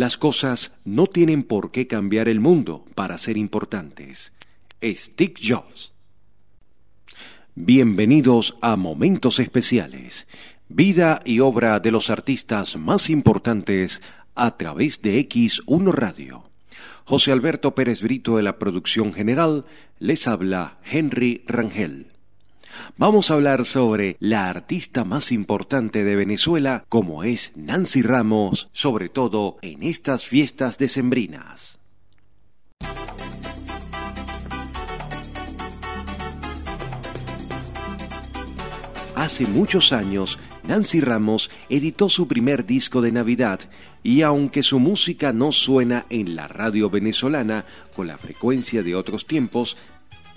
Las cosas no tienen por qué cambiar el mundo para ser importantes. Steve Jobs. Bienvenidos a Momentos Especiales, vida y obra de los artistas más importantes a través de X1 Radio. José Alberto Pérez Brito de la producción general les habla Henry Rangel. Vamos a hablar sobre la artista más importante de Venezuela como es Nancy Ramos, sobre todo en estas fiestas decembrinas. Hace muchos años, Nancy Ramos editó su primer disco de Navidad y aunque su música no suena en la radio venezolana con la frecuencia de otros tiempos,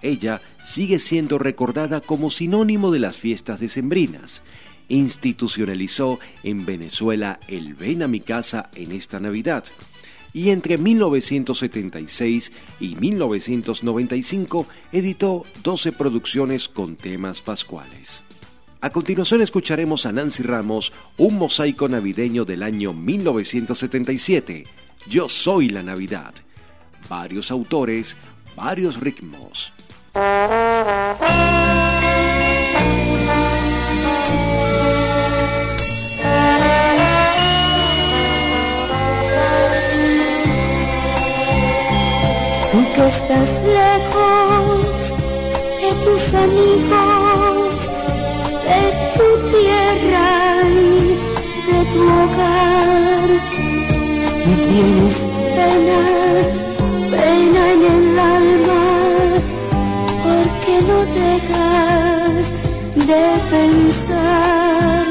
ella sigue siendo recordada como sinónimo de las fiestas decembrinas. Institucionalizó en Venezuela el Ven a mi casa en esta Navidad. Y entre 1976 y 1995 editó 12 producciones con temas pascuales. A continuación escucharemos a Nancy Ramos, un mosaico navideño del año 1977, Yo Soy la Navidad. Varios autores, varios ritmos. Tú que estás lejos de tus amigos, de tu tierra y de tu hogar, y tienes pena, pena en el alma de pensar.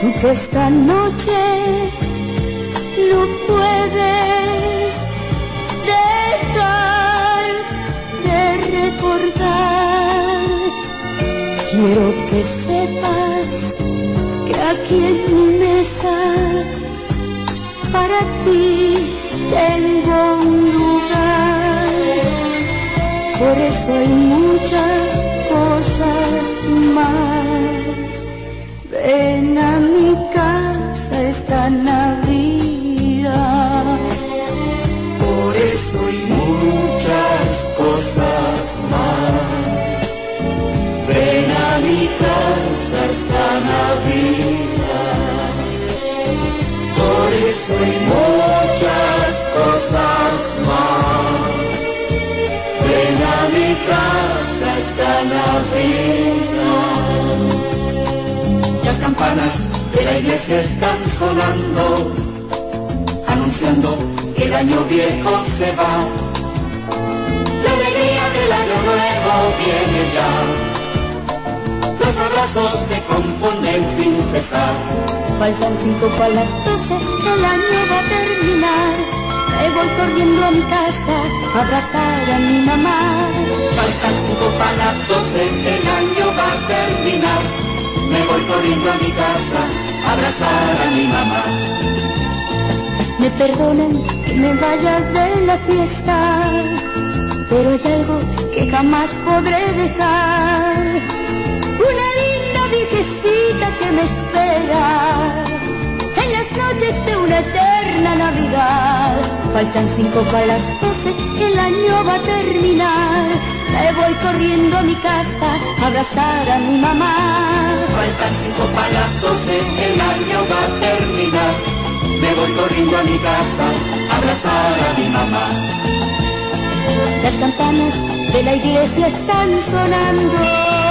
Tú que esta noche no puedes dejar de recordar. Quiero que sepas que aquí en mi mesa para ti tengo un lugar por eso hay muchas cosas más. Ven a mi la iglesia están sonando, anunciando que el año viejo se va. La alegría del año nuevo viene ya. Los abrazos se confunden sin cesar. Faltan cinco para las doce, el año va a terminar me voy corriendo a mi casa a abrazar a mi mamá. Faltan cinco para las doce, el año va a terminar. Me voy corriendo a mi casa abrazar a mi mamá. Me perdonan que me vaya de la fiesta, pero hay algo que jamás podré dejar. Una linda viejecita que me espera noches de una eterna Navidad. Faltan cinco para las doce, el año va a terminar. Me voy corriendo a mi casa a abrazar a mi mamá. Faltan cinco doce, el año va a terminar. Me voy corriendo a mi casa a abrazar a mi mamá. Las campanas de la iglesia están sonando.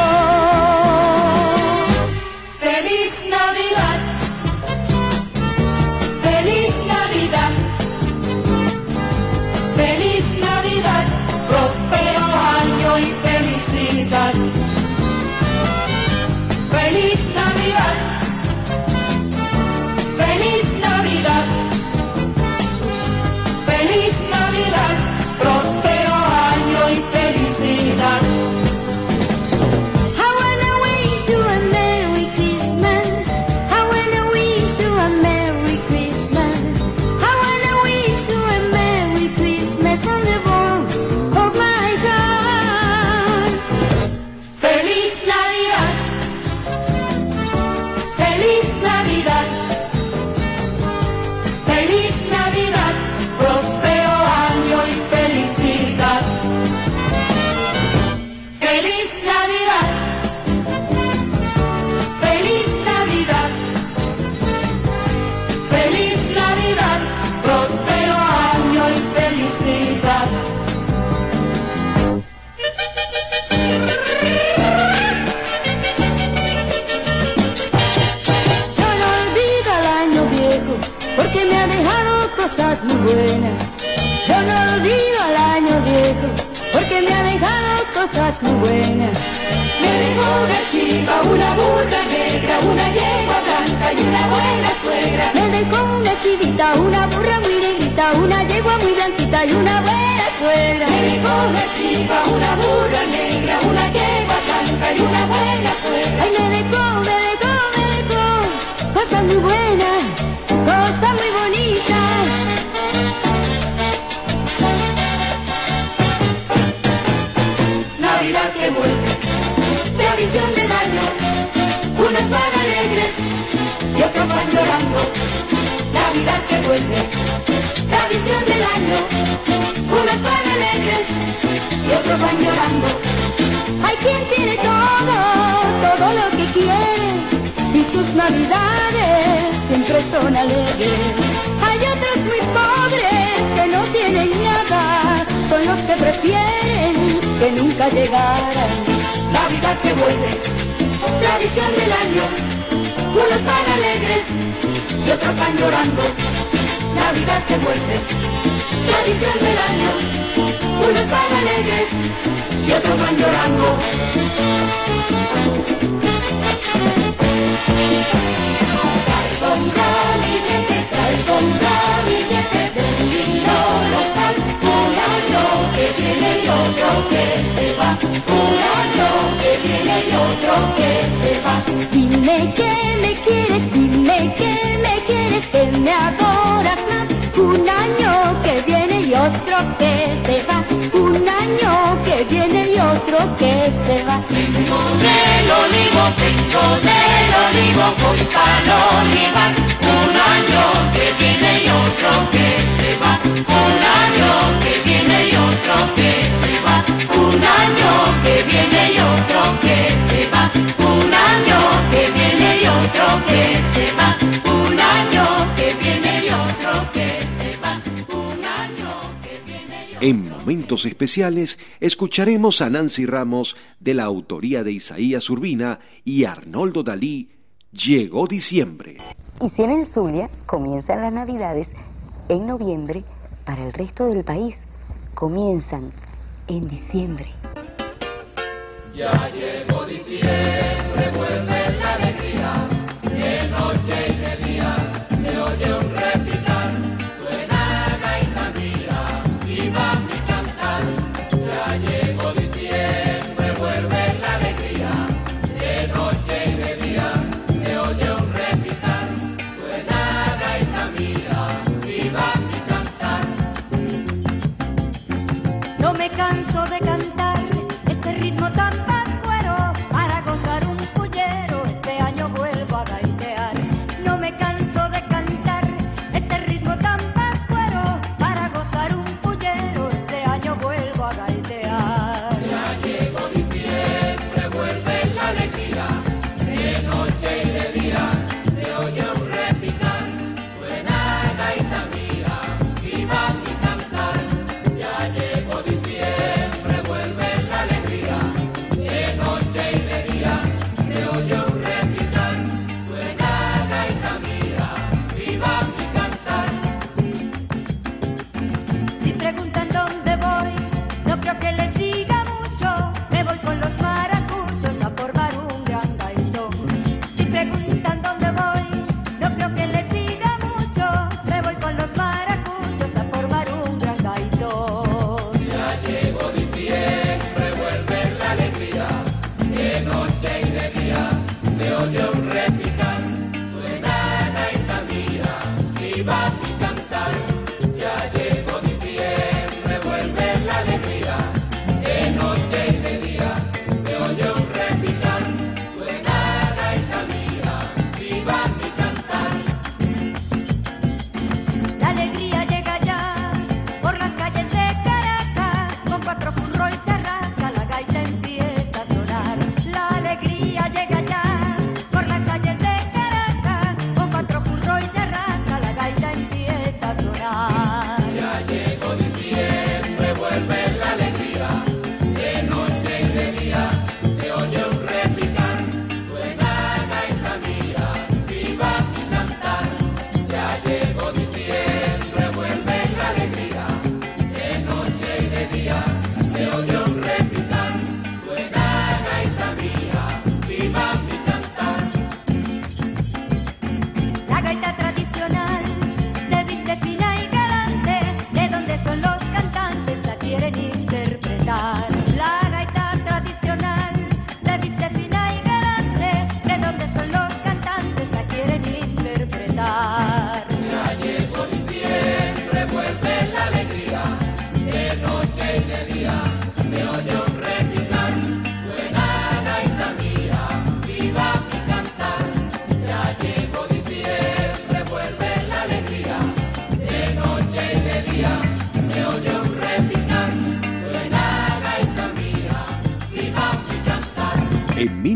Tradición del año, unos van alegres y otros van llorando. Trae con ramillete de un lindo rosal, año que viene y otro que se va, año que viene y otro que se va. Dime que me quieres, dime que me quieres, que me adoras que se va. Un año que viene y otro que se va. Tengo del olivo, tengo del olivo, voy para olivar. Un año que viene y otro que se va. Un año que viene y otro que se va. Un año que viene y otro que se va. Un año que viene y otro que se va. En momentos especiales escucharemos a Nancy Ramos de la autoría de Isaías Urbina y Arnoldo Dalí, Llegó diciembre. Y si en el Zulia comienzan las Navidades en noviembre, para el resto del país comienzan en diciembre. No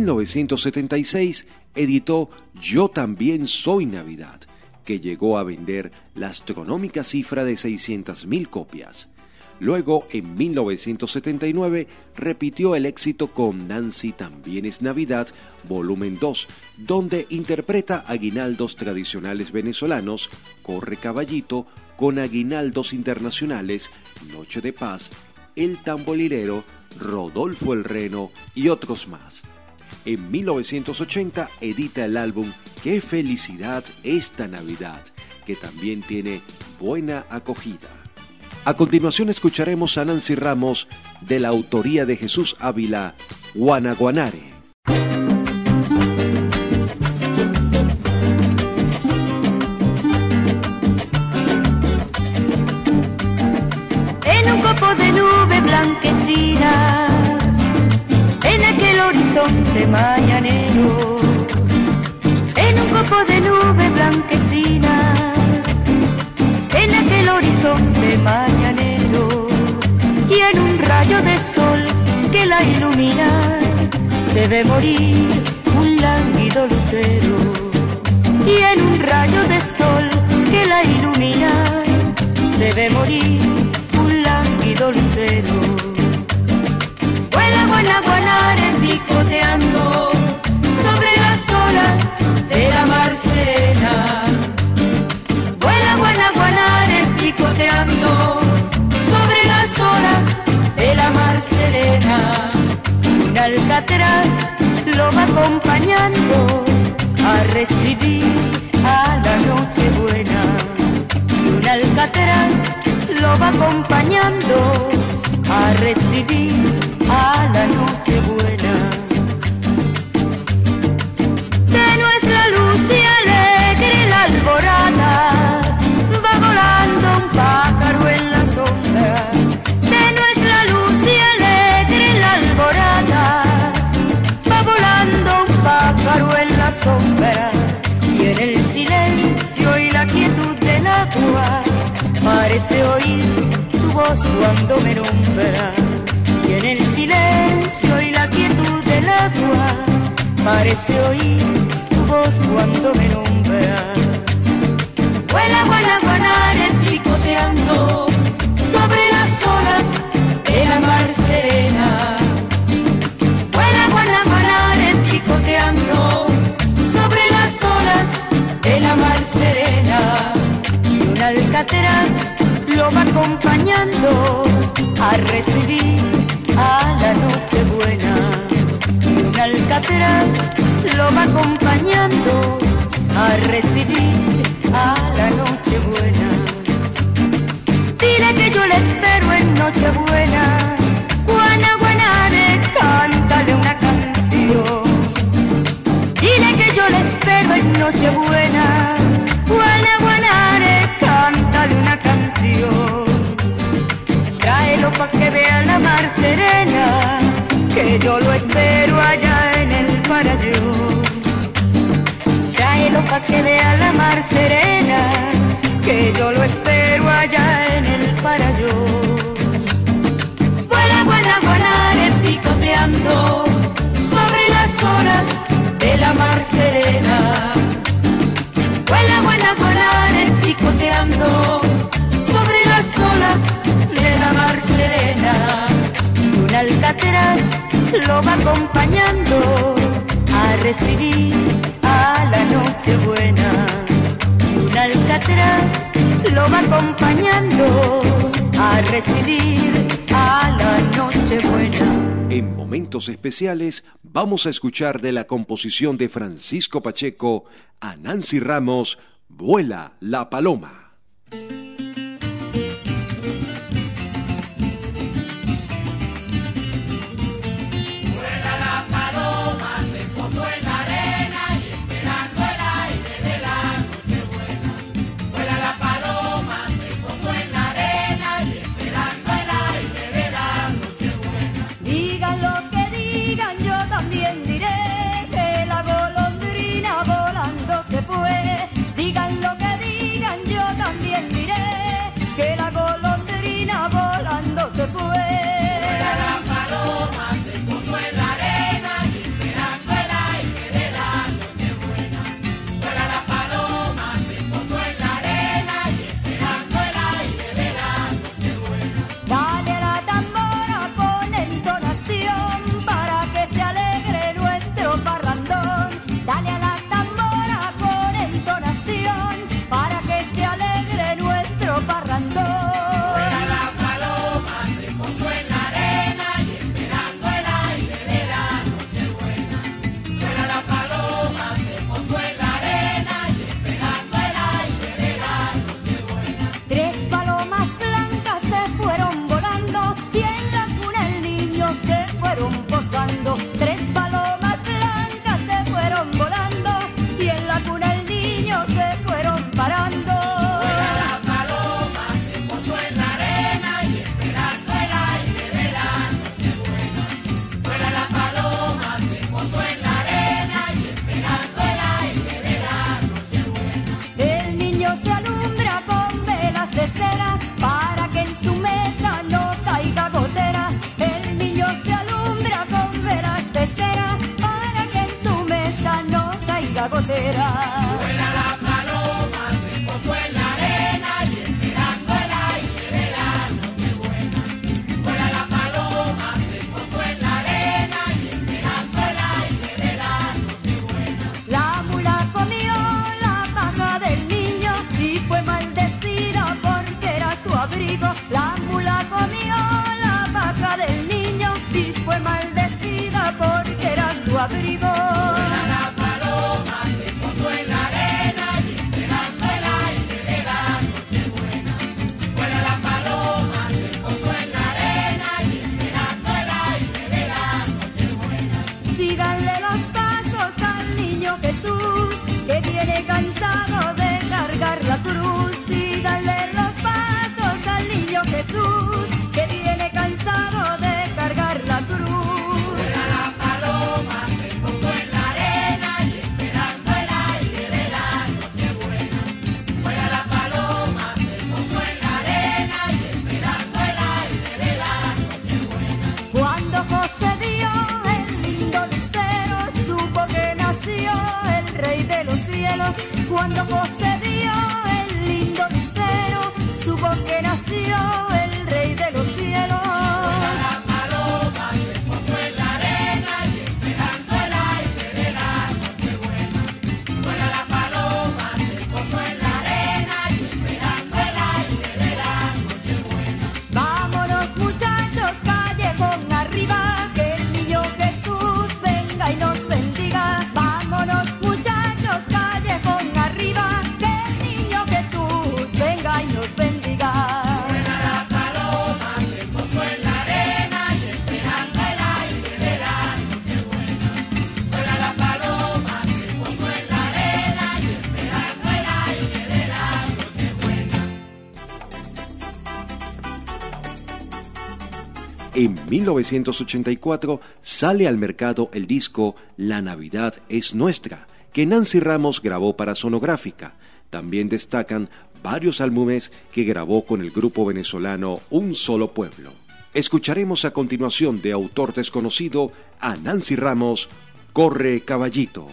1976 editó Yo también soy Navidad, que llegó a vender la astronómica cifra de 600.000 copias. Luego, en 1979, repitió el éxito con Nancy También es Navidad, volumen 2, donde interpreta aguinaldos tradicionales venezolanos, Corre Caballito, con aguinaldos internacionales, Noche de Paz, El Tambolirero, Rodolfo el Reno y otros más. En 1980 edita el álbum Qué felicidad esta Navidad, que también tiene buena acogida. A continuación escucharemos a Nancy Ramos de la autoría de Jesús Ávila, Guanaguanare. Parece oír tu voz cuando me nombras y en el silencio y la quietud del agua parece oír tu voz cuando me nombras. Vuela, vuela, guanare picoteando sobre las olas de la mar serena. Vuela, vuela, guanare picoteando sobre las olas de la mar serena. Y un alcatraz lo va acompañando a recibir a la noche buena. Un alcatraz lo va acompañando a recibir a la noche buena. Dile que yo le espero en noche buena. Guana, guanare, cántale una canción. Dile que yo le espero en noche canción tráelo pa' que vea la mar serena, que yo lo espero allá en el parayo. Tráelo pa' que vea la mar serena, que yo lo espero allá en el parayo. Vuela, vuela, vuela, picoteando sobre las olas de la mar serena. Serena. Un alcatraz lo va acompañando a recibir a la noche buena. Un alcatraz lo va acompañando a recibir a la noche buena. En momentos especiales vamos a escuchar de la composición de Francisco Pacheco a Nancy Ramos, Vuela la Paloma. 1984 sale al mercado el disco La Navidad es Nuestra, que Nancy Ramos grabó para Sonográfica. También destacan varios álbumes que grabó con el grupo venezolano Un Solo Pueblo. Escucharemos a continuación de autor desconocido a Nancy Ramos, Corre Caballito.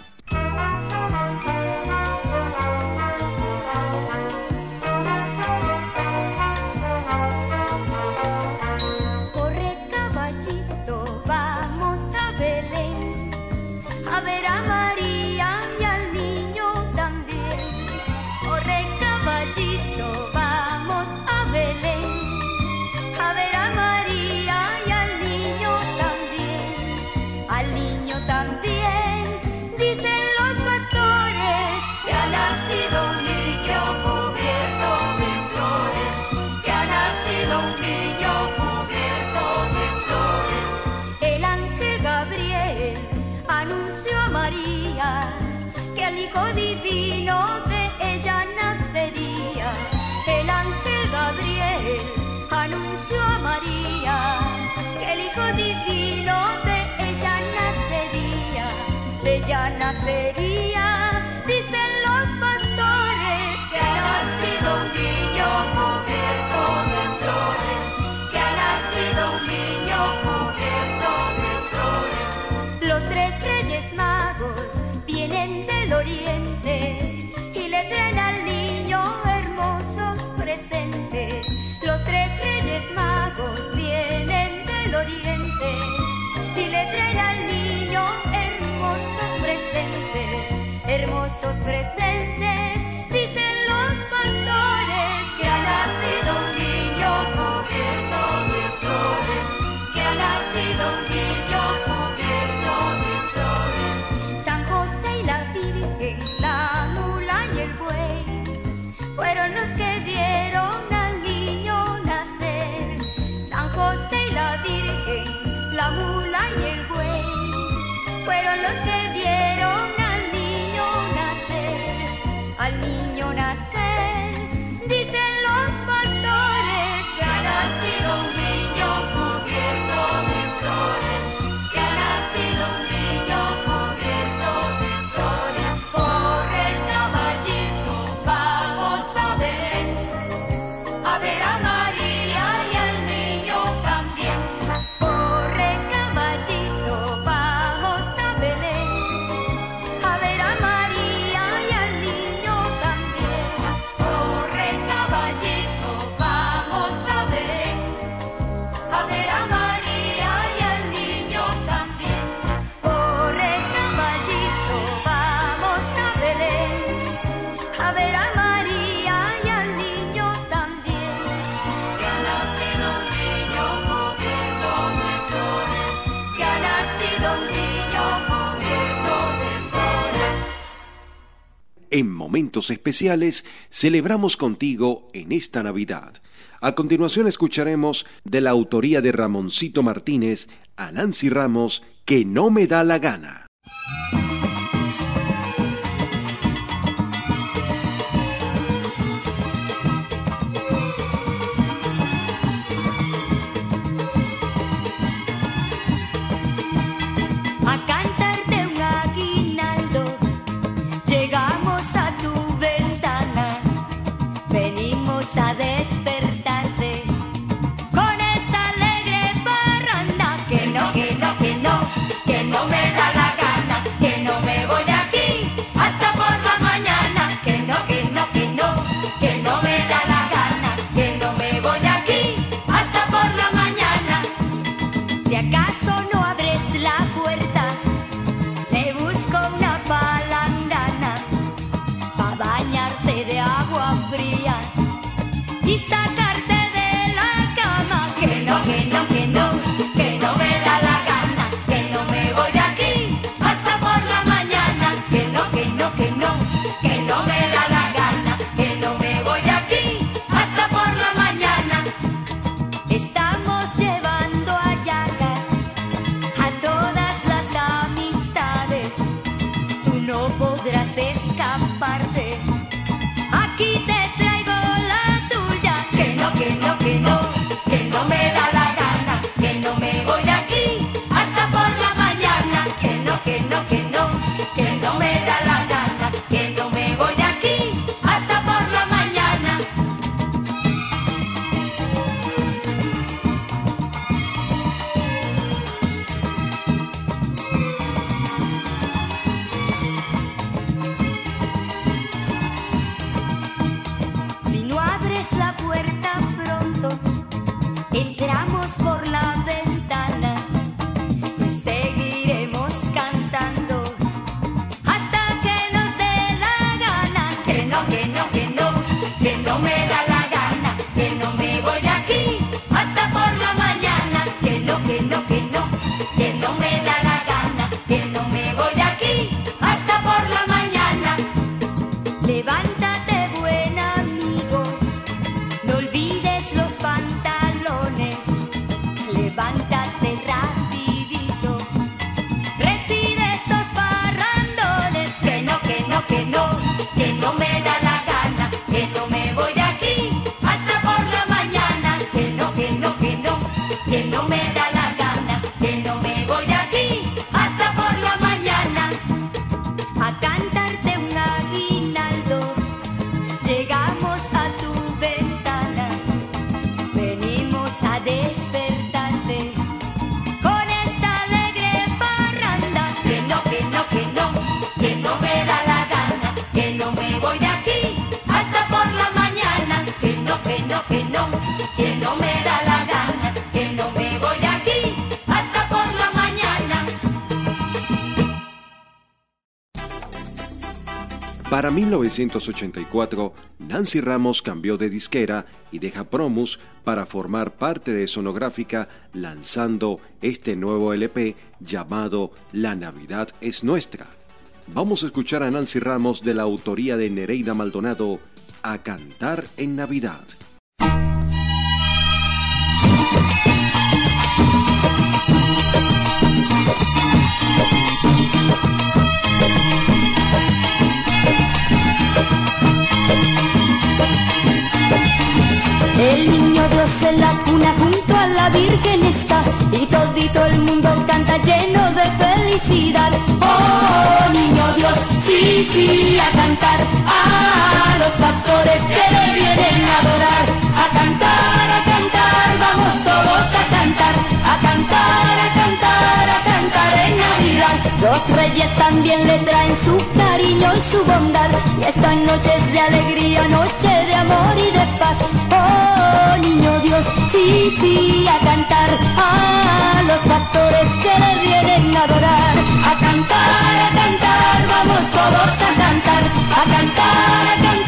entren al niño hermosos presentes. Los tres reyes magos vienen del oriente. Y le traen al niño hermosos presentes, hermosos presentes. En momentos especiales celebramos contigo en esta Navidad. A continuación escucharemos de la autoría de Ramoncito Martínez a Nancy Ramos, Que no me da la gana. Para 1984, Nancy Ramos cambió de disquera y deja Promus para formar parte de Sonográfica lanzando este nuevo LP llamado La Navidad es Nuestra. Vamos a escuchar a Nancy Ramos de la autoría de Nereida Maldonado a cantar en Navidad. En la cuna junto a la Virgen está y todito el mundo canta lleno de felicidad. Oh, niño Dios, sí, sí, a cantar a los pastores que le vienen a adorar. A cantar, a cantar, vamos todos a cantar, a cantar, a cantar en Navidad. Los reyes también le traen su cariño y su bondad y esta noche es de alegría, noche de amor y de paz. Oh, niño Dios, sí, sí, a cantar a los pastores que le vienen a adorar, a cantar, a cantar, vamos todos a cantar, a cantar, a cantar,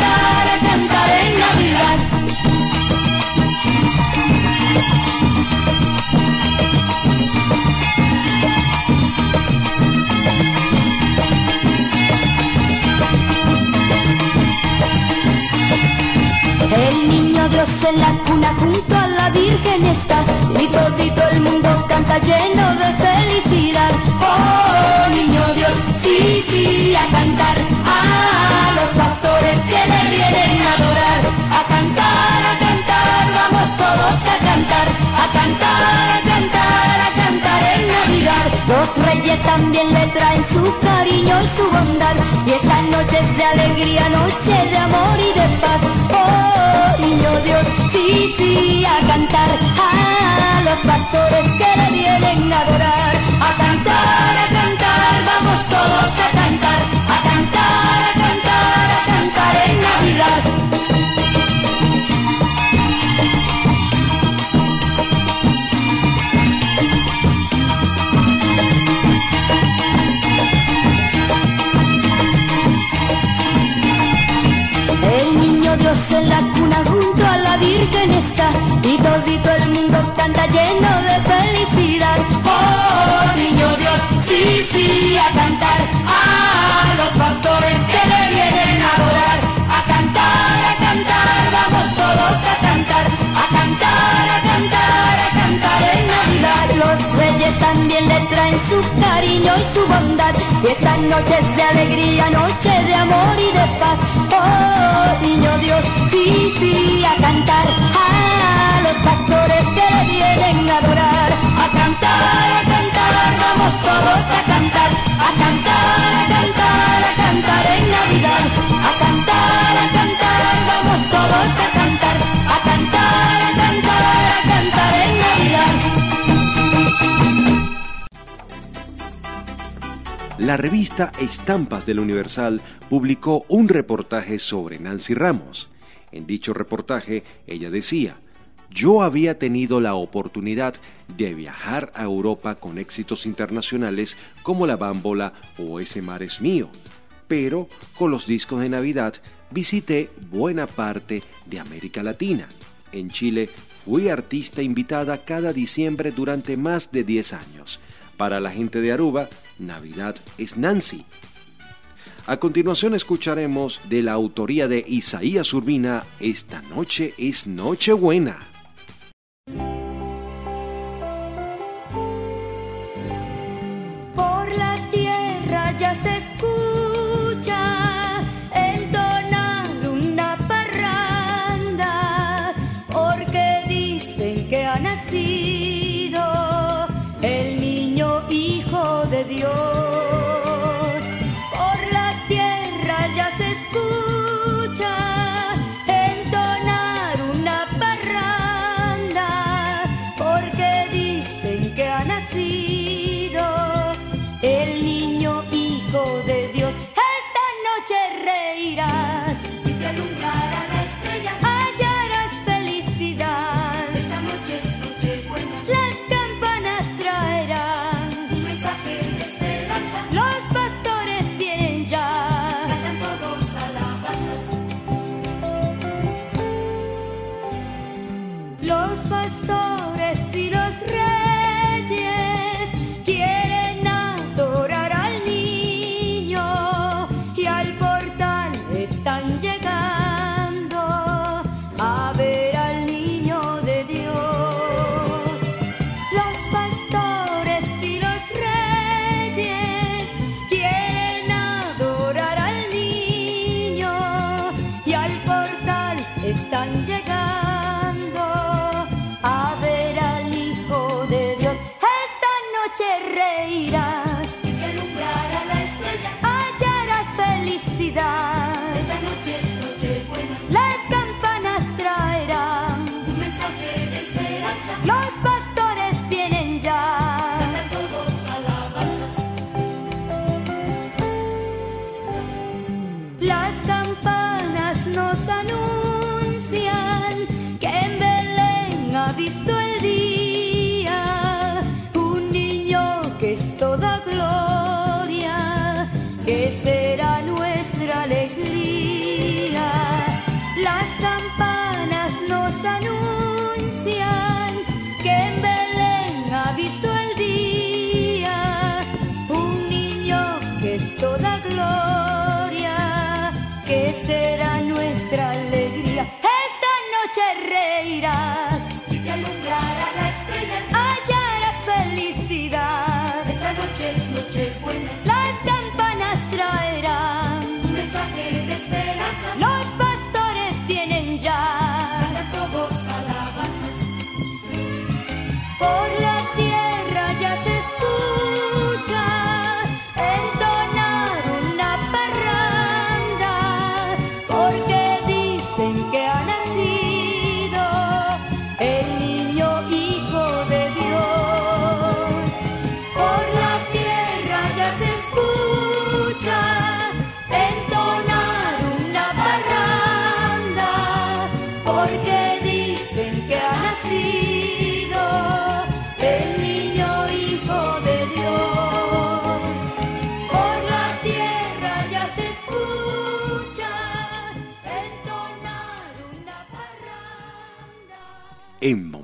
niño Dios en la cuna junto a la Virgen está y todito el mundo canta lleno de felicidad. Oh, niño Dios, sí, sí, a cantar a los pastores que le vienen a adorar, a cantar, a cantar, vamos todos a cantar, a cantar, a cantar, a cantar en Navidad. Los reyes también le traen su cariño y su bondad y esta noche es de alegría, noche de amor y de paz. Oh, niño Dios, sí, sí, a cantar a los pastores que le vienen a adorar. A cantar, a cantar, vamos todos a cantar, Está y todito el mundo canta lleno de felicidad. Oh, niño Dios, sí, sí, a cantar a los pastores que le vienen a adorar. A cantar, a cantar, vamos todos a cantar, a cantar, a cantar, a cantar en Navidad. Los reyes también le traen su cariño y su bondad y esta noche es de alegría, noche de amor y de paz. Oh, niño Dios, sí, sí, a cantar pastores que le vienen a adorar. A cantar, a cantar, vamos todos a cantar, a cantar, a cantar, a cantar en Navidad. A cantar, a cantar, vamos todos a cantar, a cantar, a cantar, a cantar en Navidad. La revista Estampas del Universal publicó un reportaje sobre Nancy Ramos. En dicho reportaje, ella decía, yo había tenido la oportunidad de viajar a Europa con éxitos internacionales como La Bámbola o Ese Mar es Mío, pero con los discos de Navidad visité buena parte de América Latina. En Chile fui artista invitada cada diciembre durante más de 10 años. Para la gente de Aruba, Navidad es Nancy. A continuación escucharemos de la autoría de Isaías Urbina, Esta noche es Nochebuena.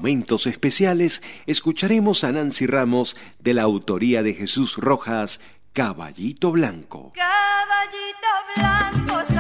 momentos especiales escucharemos a Nancy Ramos de la autoría de Jesús Rojas, Caballito Blanco. Caballito Blanco.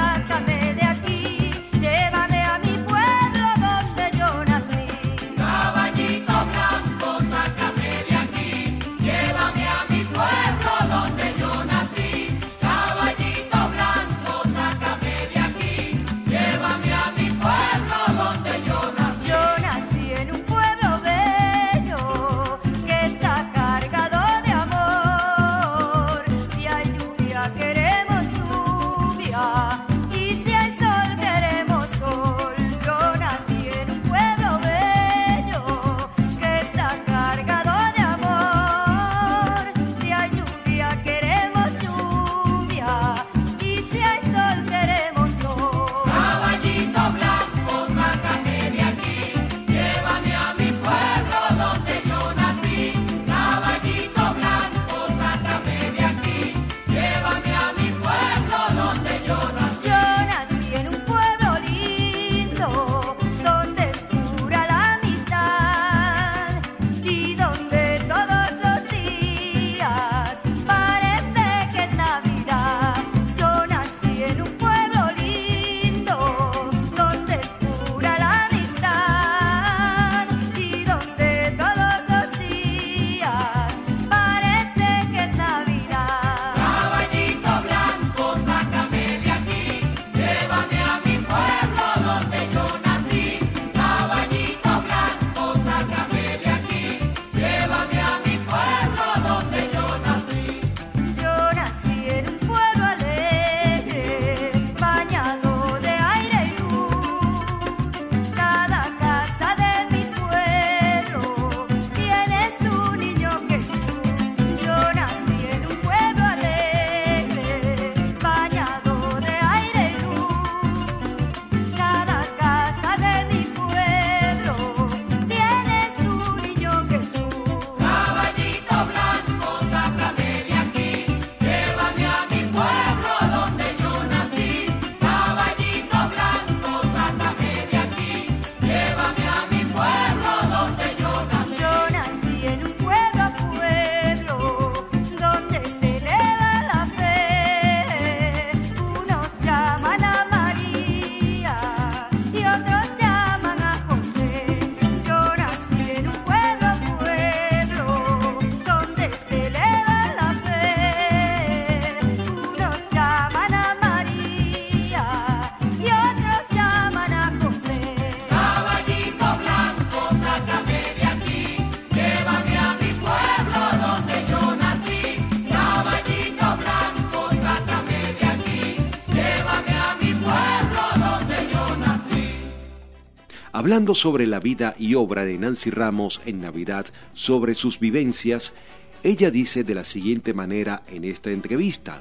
hablando sobre la vida y obra de Nancy Ramos en Navidad, sobre sus vivencias, ella dice de la siguiente manera en esta entrevista.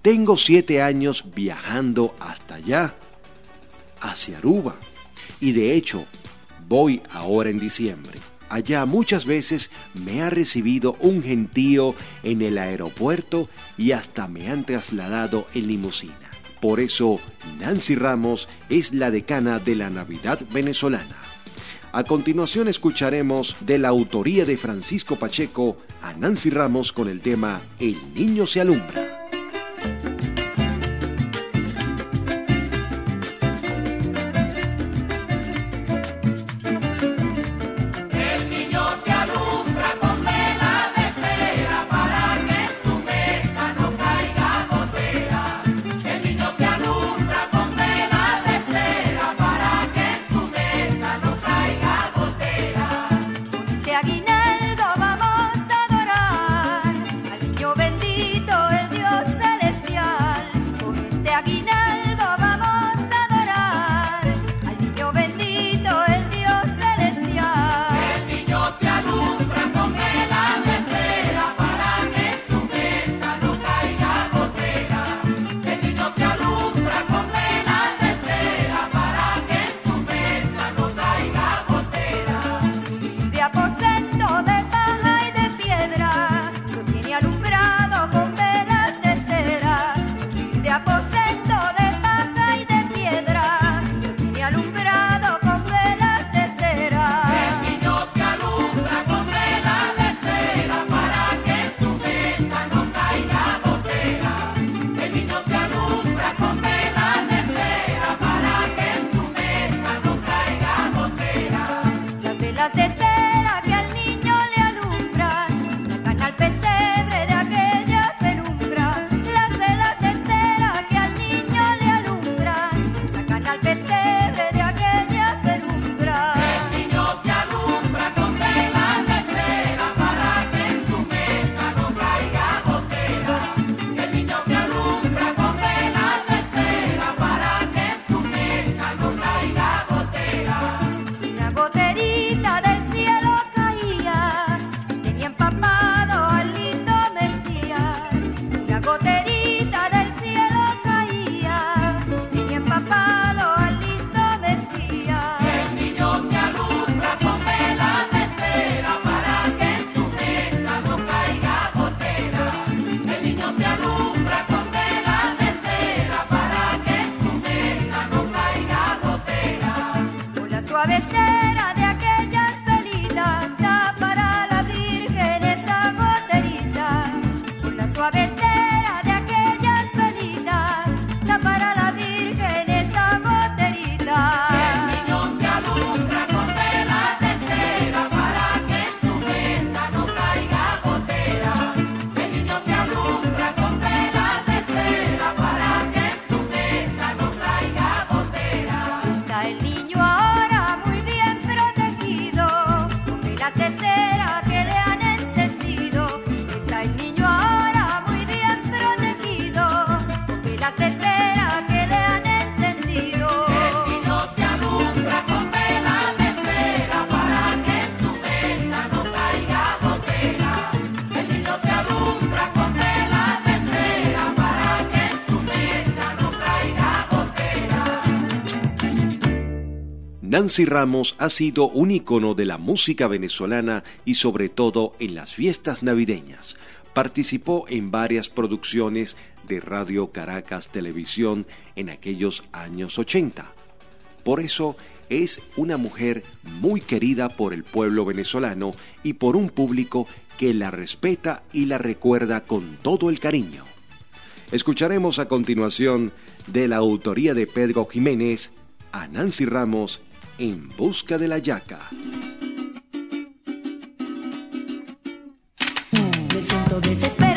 Tengo siete años viajando hasta allá, hacia Aruba, y de hecho voy ahora en diciembre. Allá muchas veces me ha recibido un gentío en el aeropuerto y hasta me han trasladado en limusina. Por eso, Nancy Ramos es la decana de la Navidad venezolana. A continuación escucharemos de la autoría de Francisco Pacheco a Nancy Ramos con el tema El niño se alumbra. suavecero. Nancy Ramos ha sido un icono de la música venezolana y sobre todo en las fiestas navideñas. Participó en varias producciones de Radio Caracas Televisión en aquellos años 80. Por eso es una mujer muy querida por el pueblo venezolano y por un público que la respeta y la recuerda con todo el cariño. Escucharemos a continuación de la autoría de Pedro Jiménez a Nancy Ramos en busca de la yaca. Me siento desesperada.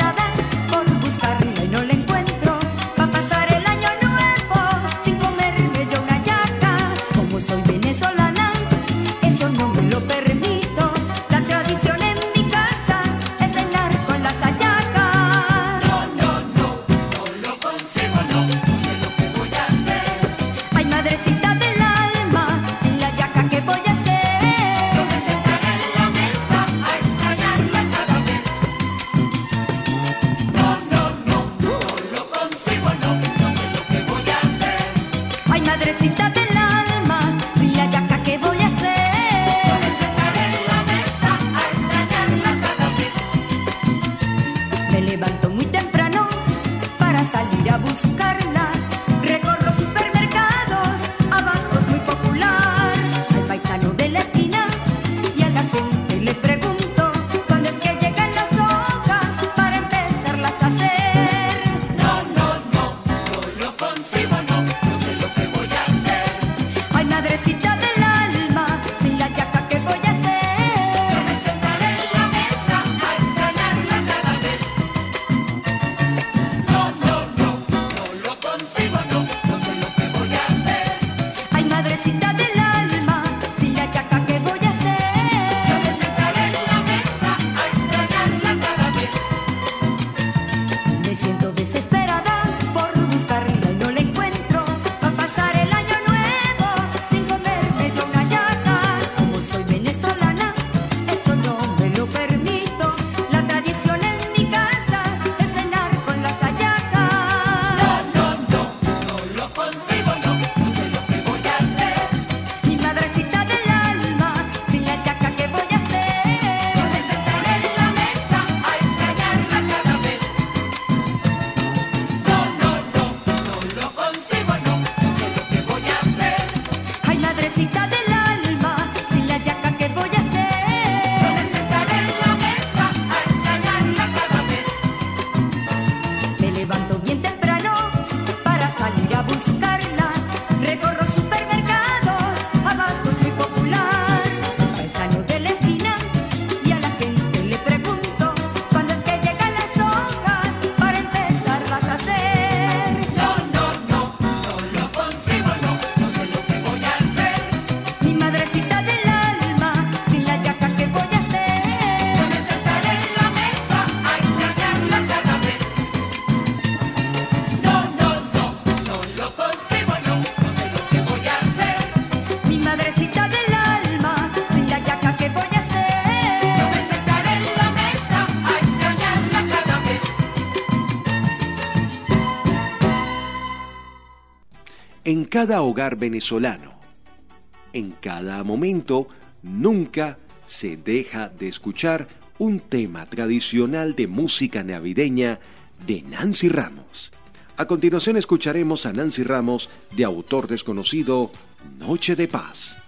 Cada hogar venezolano. En cada momento nunca se deja de escuchar un tema tradicional de música navideña de Nancy Ramos. A continuación escucharemos a Nancy Ramos de autor desconocido Noche de Paz.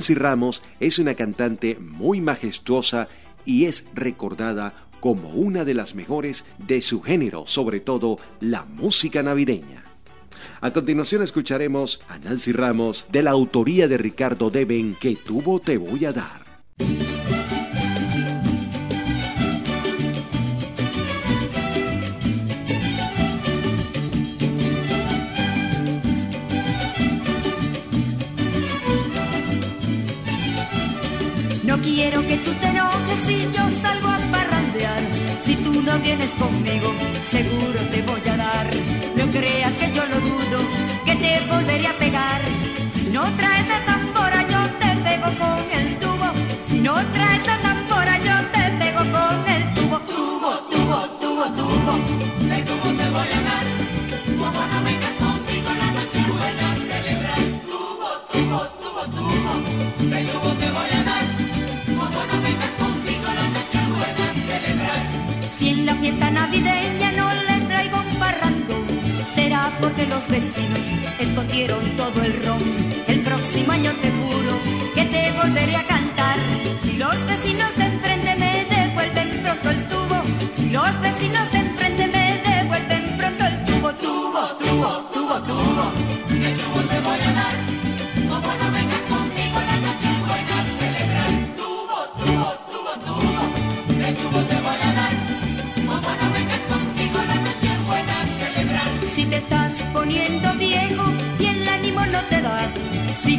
Nancy Ramos es una cantante muy majestuosa y es recordada como una de las mejores de su género, sobre todo la música navideña. A continuación escucharemos a Nancy Ramos de la autoría de Ricardo Deben, que tuvo te voy a dar. No vienes conmigo, seguro te voy a dar. No creas que yo lo dudo, que te volveré a pegar. Si no traes la tambora, yo te pego con el tubo. Si no traes la tambora, yo te pego con el tubo. Tubo, tubo, tubo, tubo. Navideña no le traigo un parrandón, será porque los vecinos escondieron todo el ron. El próximo año te juro que te volveré a cantar. Si los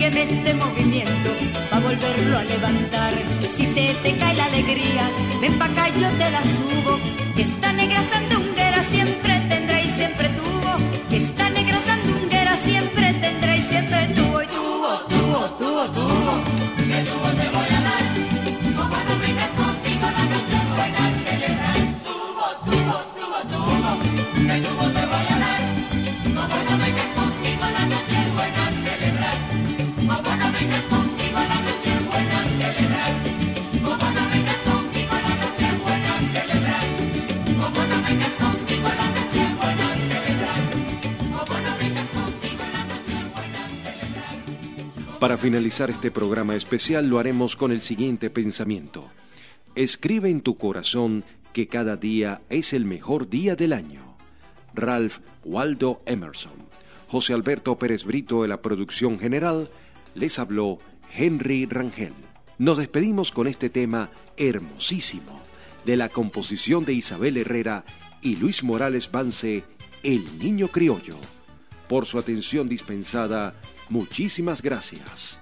sígueme este movimiento para volverlo a levantar. Si se te cae la alegría, ven pa' acá yo te la subo. Que esta negra Para finalizar este programa especial lo haremos con el siguiente pensamiento. Escribe en tu corazón que cada día es el mejor día del año. Ralph Waldo Emerson. José Alberto Pérez Brito de la producción general. Les habló Henry Rangel. Nos despedimos con este tema hermosísimo de la composición de Isabel Herrera y Luis Morales Vance, El Niño Criollo. Por su atención dispensada, muchísimas gracias.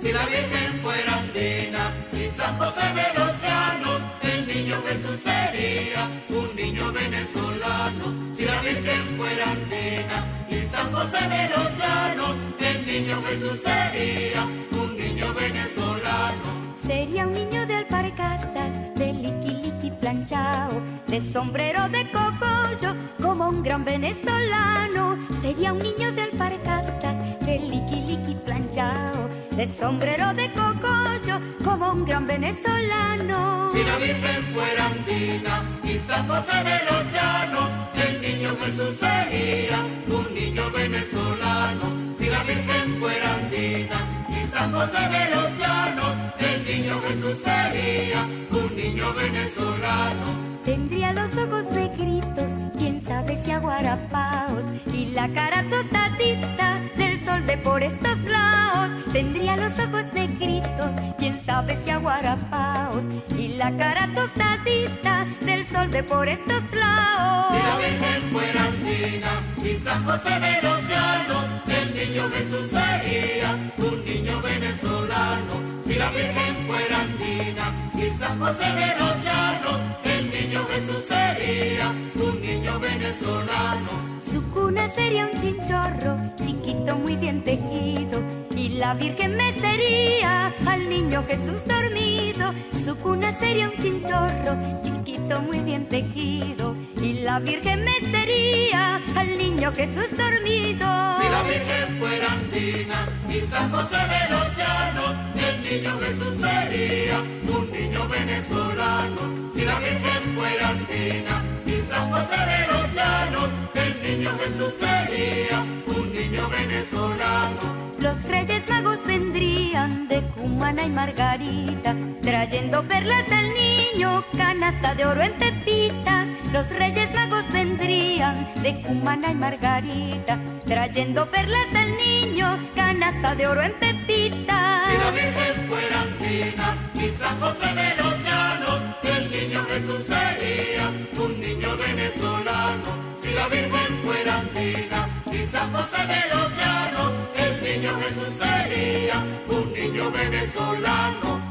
Si la Virgen fuera andina y San José de los Llanos, el niño Jesús sería un niño venezolano. Si la Virgen fuera andina y San José de los Llanos, el niño Jesús sería un niño venezolano. Sería un niño de liqui liqui planchao, de sombrero de cocollo, como un gran venezolano. Sería un niño de alpargatas, de liqui liqui planchao, de sombrero de cocollo, como un gran venezolano. Si la Virgen fuera andina y San José de los Llanos, el niño Jesús sería un niño venezolano. Si la Virgen fuera andina y San José de los Llanos, el niño Jesús sería un niño venezolano. Tendría los ojos negritos, quién sabe si aguarapaos, y la cara tostadita del sol de por estos lados. Tendría los ojos negritos, quién sabe si aguarapaos, y la cara tostadita del sol de por estos lados. Si la Virgen fuera andina y San José de los Llanos, el niño Jesús sería venezolano. Si la Virgen fuera andina y San José de los Llanos, el niño Jesús sería un niño venezolano. Su cuna sería un chinchorro, chiquito muy bien tejido, y la Virgen metería al niño Jesús dormido. Su cuna sería un chinchorro, chiquito muy bien tejido, y la Virgen metería al niño Jesús dormido. Si la Virgen fuera andina y San José de los Llanos, el niño Jesús sería un niño venezolano. Si la Virgen fuera andina y San José de los llanos, el niño Jesús sería un niño venezolano. Los reyes de Cumana y Margarita, trayendo perlas al niño, canasta de oro en pepitas. Los reyes magos vendrían de Cumana y Margarita, trayendo perlas al niño, canasta de oro en pepitas. Si la Virgen fuera andina y San José de los llanos, el niño Jesús sería un niño venezolano. Si la Virgen fuera andina y San José de los llanos, niño Jesús sería un niño venezolano.